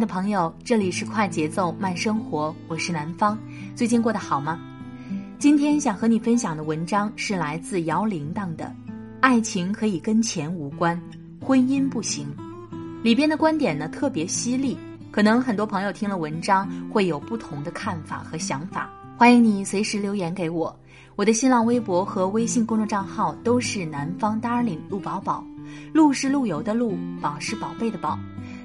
的朋友，这里是快节奏慢生活，我是南方。最近过得好吗？今天想和你分享的文章是来自姚铃铛的《爱情可以跟钱无关，婚姻不行》。里边的观点呢特别犀利，可能很多朋友听了文章会有不同的看法和想法。欢迎你随时留言给我，我的新浪微博和微信公众账号都是南方 darling 陆宝宝，陆是陆游的陆，宝是宝贝的宝。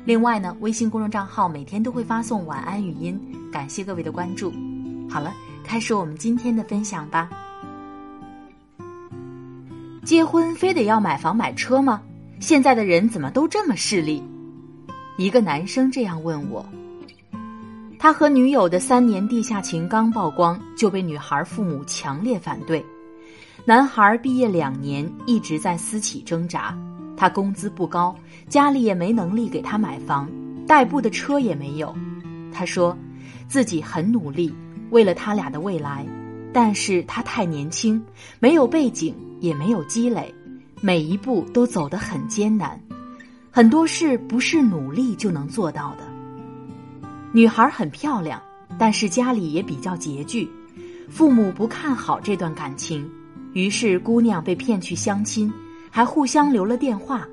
另外呢，微信公众账号每天都会发送晚安语音，感谢各位的关注。好了，开始我们今天的分享吧。结婚非得要买房买车吗？现在的人怎么都这么势利？一个男生这样问我。他和女友的三年地下情刚曝光，就被女孩父母强烈反对。男孩毕业两年，一直在私企挣扎。他工资不高，家里也没能力给他买房，代步的车也没有。他说，自己很努力，为了他俩的未来，但是他太年轻，没有背景，也没有积累，每一步都走得很艰难，很多事不是努力就能做到的。女孩很漂亮，但是家里也比较拮据，父母不看好这段感情，于是姑娘被骗去相亲。还互相留了电话。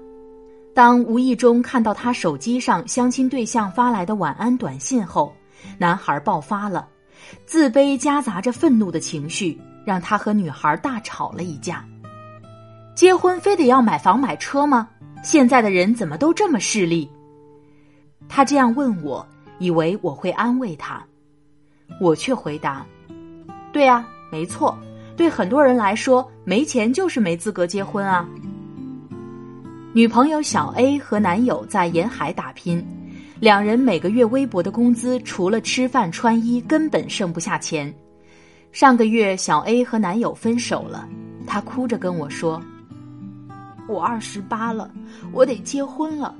当无意中看到他手机上相亲对象发来的晚安短信后，男孩爆发了，自卑夹杂着愤怒的情绪，让他和女孩大吵了一架。结婚非得要买房买车吗？现在的人怎么都这么势利？他这样问我，以为我会安慰他，我却回答：“对啊，没错，对很多人来说，没钱就是没资格结婚啊。”女朋友小 A 和男友在沿海打拼，两人每个月微薄的工资，除了吃饭穿衣，根本剩不下钱。上个月，小 A 和男友分手了，她哭着跟我说：“我二十八了，我得结婚了，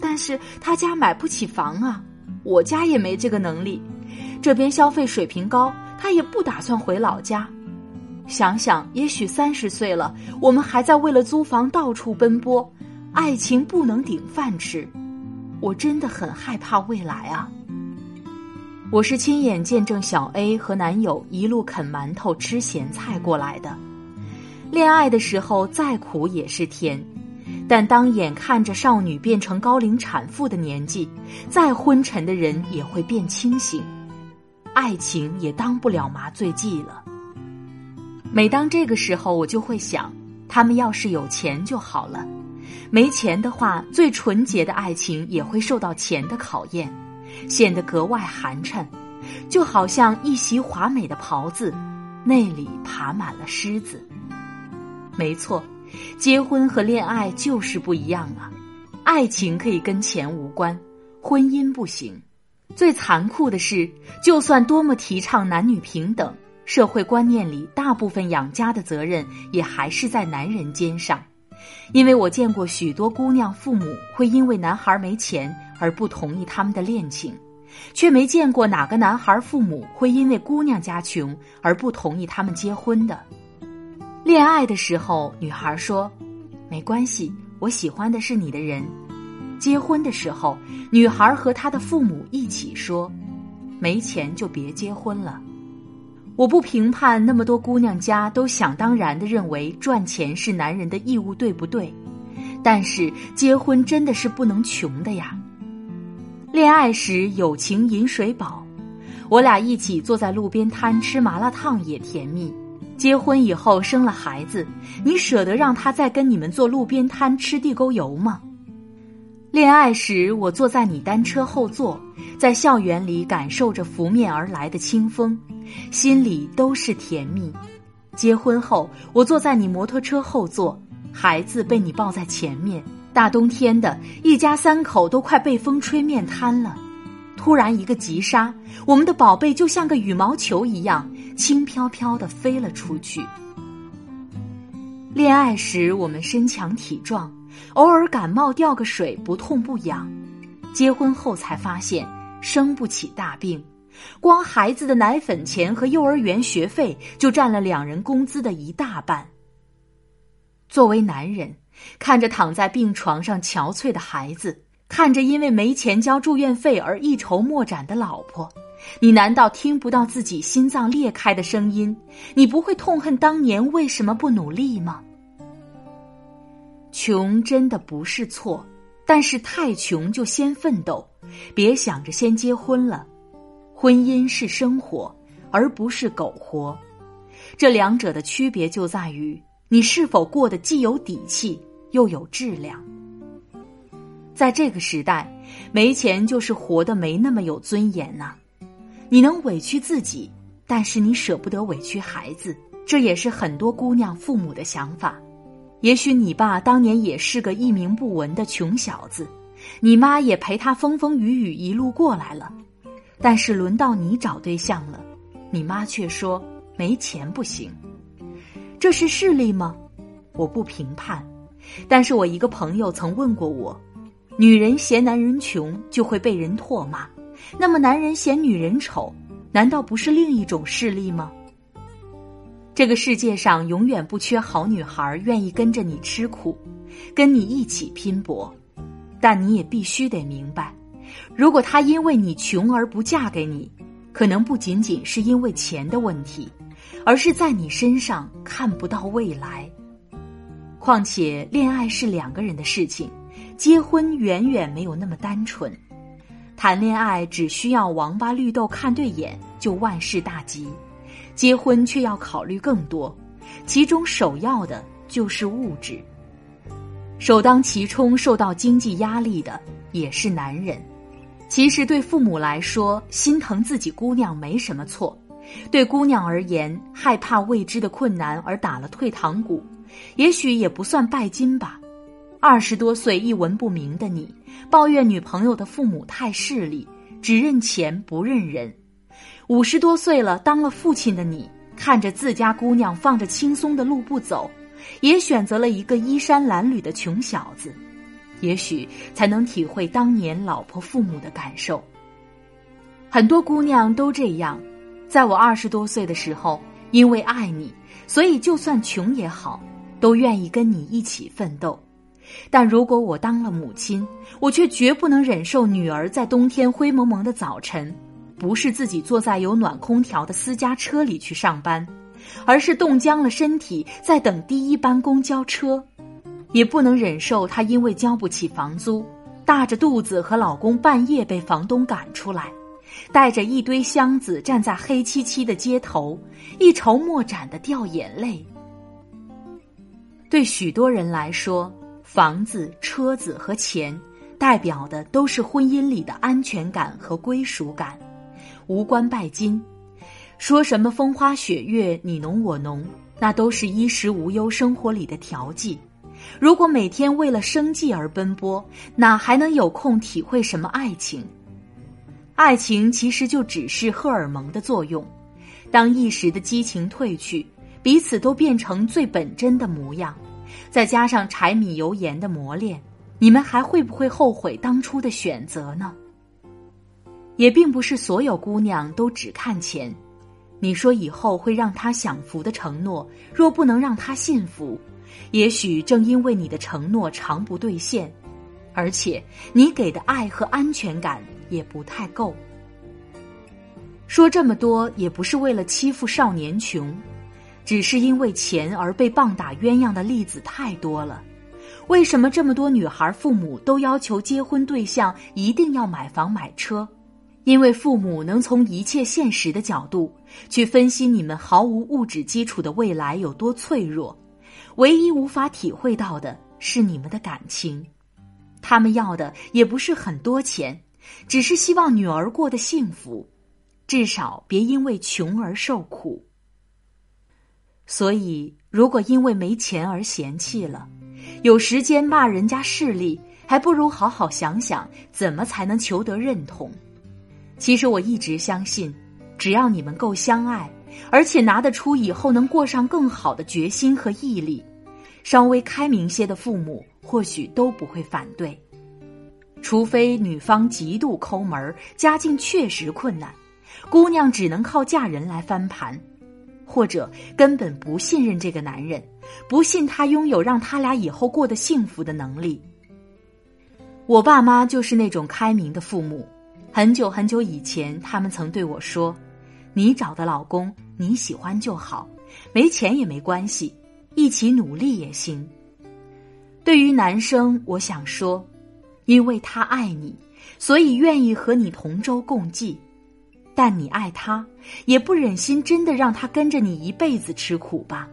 但是他家买不起房啊，我家也没这个能力，这边消费水平高，他也不打算回老家。”想想，也许三十岁了，我们还在为了租房到处奔波，爱情不能顶饭吃，我真的很害怕未来啊！我是亲眼见证小 A 和男友一路啃馒头吃咸菜过来的，恋爱的时候再苦也是甜，但当眼看着少女变成高龄产妇的年纪，再昏沉的人也会变清醒，爱情也当不了麻醉剂了。每当这个时候，我就会想，他们要是有钱就好了。没钱的话，最纯洁的爱情也会受到钱的考验，显得格外寒碜，就好像一袭华美的袍子，内里爬满了虱子。没错，结婚和恋爱就是不一样啊！爱情可以跟钱无关，婚姻不行。最残酷的是，就算多么提倡男女平等。社会观念里，大部分养家的责任也还是在男人肩上，因为我见过许多姑娘父母会因为男孩没钱而不同意他们的恋情，却没见过哪个男孩父母会因为姑娘家穷而不同意他们结婚的。恋爱的时候，女孩说：“没关系，我喜欢的是你的人。”结婚的时候，女孩和她的父母一起说：“没钱就别结婚了。我不评判那么多姑娘家都想当然的认为赚钱是男人的义务，对不对？但是结婚真的是不能穷的呀。恋爱时友情饮水饱，我俩一起坐在路边摊吃麻辣烫也甜蜜。结婚以后生了孩子，你舍得让他再跟你们坐路边摊吃地沟油吗？恋爱时我坐在你单车后座，在校园里感受着拂面而来的清风，心里都是甜蜜。结婚后我坐在你摩托车后座。孩子被你抱在前面，大冬天的，一家三口都快被风吹面瘫了。突然一个急刹，我们的宝贝就像个羽毛球一样轻飘飘的飞了出去。恋爱时我们身强体壮，偶尔感冒掉个水不痛不痒。结婚后才发现生不起大病，光孩子的奶粉钱和幼儿园学费就占了两人工资的一大半。作为男人，看着躺在病床上憔悴的孩子，看着因为没钱交住院费而一筹莫展的老婆，你难道听不到自己心脏裂开的声音？你不会痛恨当年为什么不努力吗？穷真的不是错，但是太穷就先奋斗，别想着先结婚了。婚姻是生活，而不是苟活，这两者的区别就在于。你是否过得既有底气又有质量？在这个时代，没钱就是活得没那么有尊严呐。你能委屈自己，但是你舍不得委屈孩子，这也是很多姑娘父母的想法。也许你爸当年也是个一名不闻的穷小子，你妈也陪他风风雨雨一路过来了，但是轮到你找对象了，你妈却说没钱不行。这是势利吗？我不评判，但是我一个朋友曾问过我：女人嫌男人穷就会被人唾骂，那么男人嫌女人丑，难道不是另一种势利吗？这个世界上永远不缺好女孩，愿意跟着你吃苦，跟你一起拼搏，但你也必须得明白，如果她因为你穷而不嫁给你，可能不仅仅是因为钱的问题。而是在你身上看不到未来。况且，恋爱是两个人的事情，结婚远远没有那么单纯。谈恋爱只需要王八绿豆看对眼就万事大吉，结婚却要考虑更多，其中首要的就是物质。首当其冲受到经济压力的也是男人。其实，对父母来说，心疼自己姑娘没什么错。对姑娘而言，害怕未知的困难而打了退堂鼓，也许也不算拜金吧。二十多岁一文不名的你，抱怨女朋友的父母太势利，只认钱不认人；五十多岁了，当了父亲的你，看着自家姑娘放着轻松的路不走，也选择了一个衣衫褴褛的穷小子，也许才能体会当年老婆父母的感受。很多姑娘都这样。在我二十多岁的时候，因为爱你，所以就算穷也好，都愿意跟你一起奋斗。但如果我当了母亲，我却绝不能忍受女儿在冬天灰蒙蒙的早晨，不是自己坐在有暖空调的私家车里去上班，而是冻僵了身体在等第一班公交车；也不能忍受她因为交不起房租，大着肚子和老公半夜被房东赶出来。带着一堆箱子站在黑漆漆的街头，一筹莫展的掉眼泪。对许多人来说，房子、车子和钱，代表的都是婚姻里的安全感和归属感，无关拜金。说什么风花雪月、你侬我侬，那都是衣食无忧生活里的调剂。如果每天为了生计而奔波，哪还能有空体会什么爱情？爱情其实就只是荷尔蒙的作用，当一时的激情褪去，彼此都变成最本真的模样，再加上柴米油盐的磨练，你们还会不会后悔当初的选择呢？也并不是所有姑娘都只看钱，你说以后会让他享福的承诺，若不能让他幸福，也许正因为你的承诺常不兑现，而且你给的爱和安全感。也不太够。说这么多也不是为了欺负少年穷，只是因为钱而被棒打鸳鸯的例子太多了。为什么这么多女孩父母都要求结婚对象一定要买房买车？因为父母能从一切现实的角度去分析你们毫无物质基础的未来有多脆弱，唯一无法体会到的是你们的感情。他们要的也不是很多钱，只是希望女儿过得幸福。至少别因为穷而受苦。所以，如果因为没钱而嫌弃了，有时间骂人家势利，还不如好好想想怎么才能求得认同。其实我一直相信，只要你们够相爱，而且拿得出以后能过上更好的决心和毅力，稍微开明些的父母或许都不会反对。除非女方极度抠门，家境确实困难。姑娘只能靠嫁人来翻盘，或者根本不信任这个男人，不信他拥有让他俩以后过得幸福的能力。我爸妈就是那种开明的父母，很久很久以前，他们曾对我说：“你找的老公你喜欢就好，没钱也没关系，一起努力也行。”对于男生，我想说，因为他爱你，所以愿意和你同舟共济。但你爱他，也不忍心真的让他跟着你一辈子吃苦吧？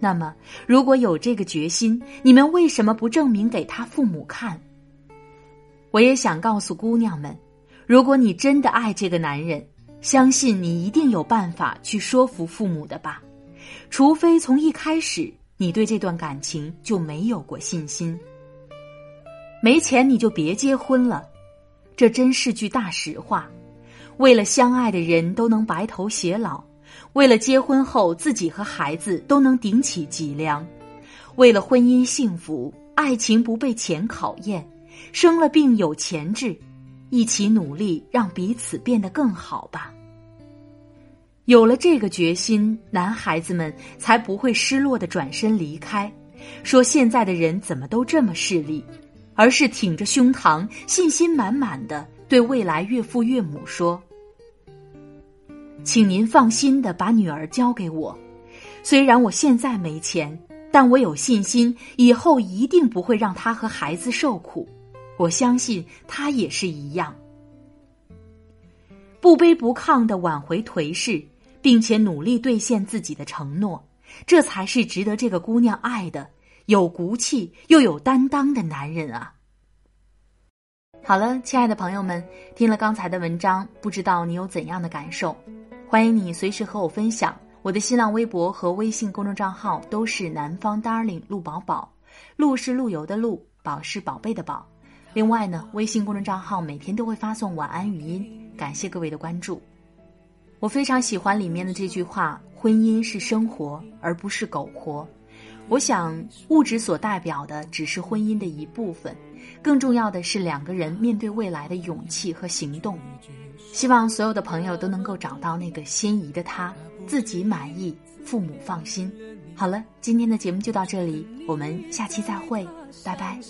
那么，如果有这个决心，你们为什么不证明给他父母看？我也想告诉姑娘们，如果你真的爱这个男人，相信你一定有办法去说服父母的吧？除非从一开始你对这段感情就没有过信心。没钱你就别结婚了，这真是句大实话。为了相爱的人都能白头偕老，为了结婚后自己和孩子都能顶起脊梁，为了婚姻幸福、爱情不被钱考验，生了病有钱治，一起努力让彼此变得更好吧。有了这个决心，男孩子们才不会失落的转身离开，说现在的人怎么都这么势利，而是挺着胸膛，信心满满的对未来岳父岳母说。请您放心的把女儿交给我，虽然我现在没钱，但我有信心，以后一定不会让她和孩子受苦。我相信他也是一样，不卑不亢的挽回颓势，并且努力兑现自己的承诺，这才是值得这个姑娘爱的、有骨气又有担当的男人啊！好了，亲爱的朋友们，听了刚才的文章，不知道你有怎样的感受？欢迎你随时和我分享，我的新浪微博和微信公众账号都是南方 darling 陆宝宝，陆是陆游的陆，宝是宝贝的宝。另外呢，微信公众账号每天都会发送晚安语音，感谢各位的关注。我非常喜欢里面的这句话：婚姻是生活，而不是苟活。我想，物质所代表的只是婚姻的一部分，更重要的是两个人面对未来的勇气和行动。希望所有的朋友都能够找到那个心仪的他，自己满意，父母放心。好了，今天的节目就到这里，我们下期再会，拜拜。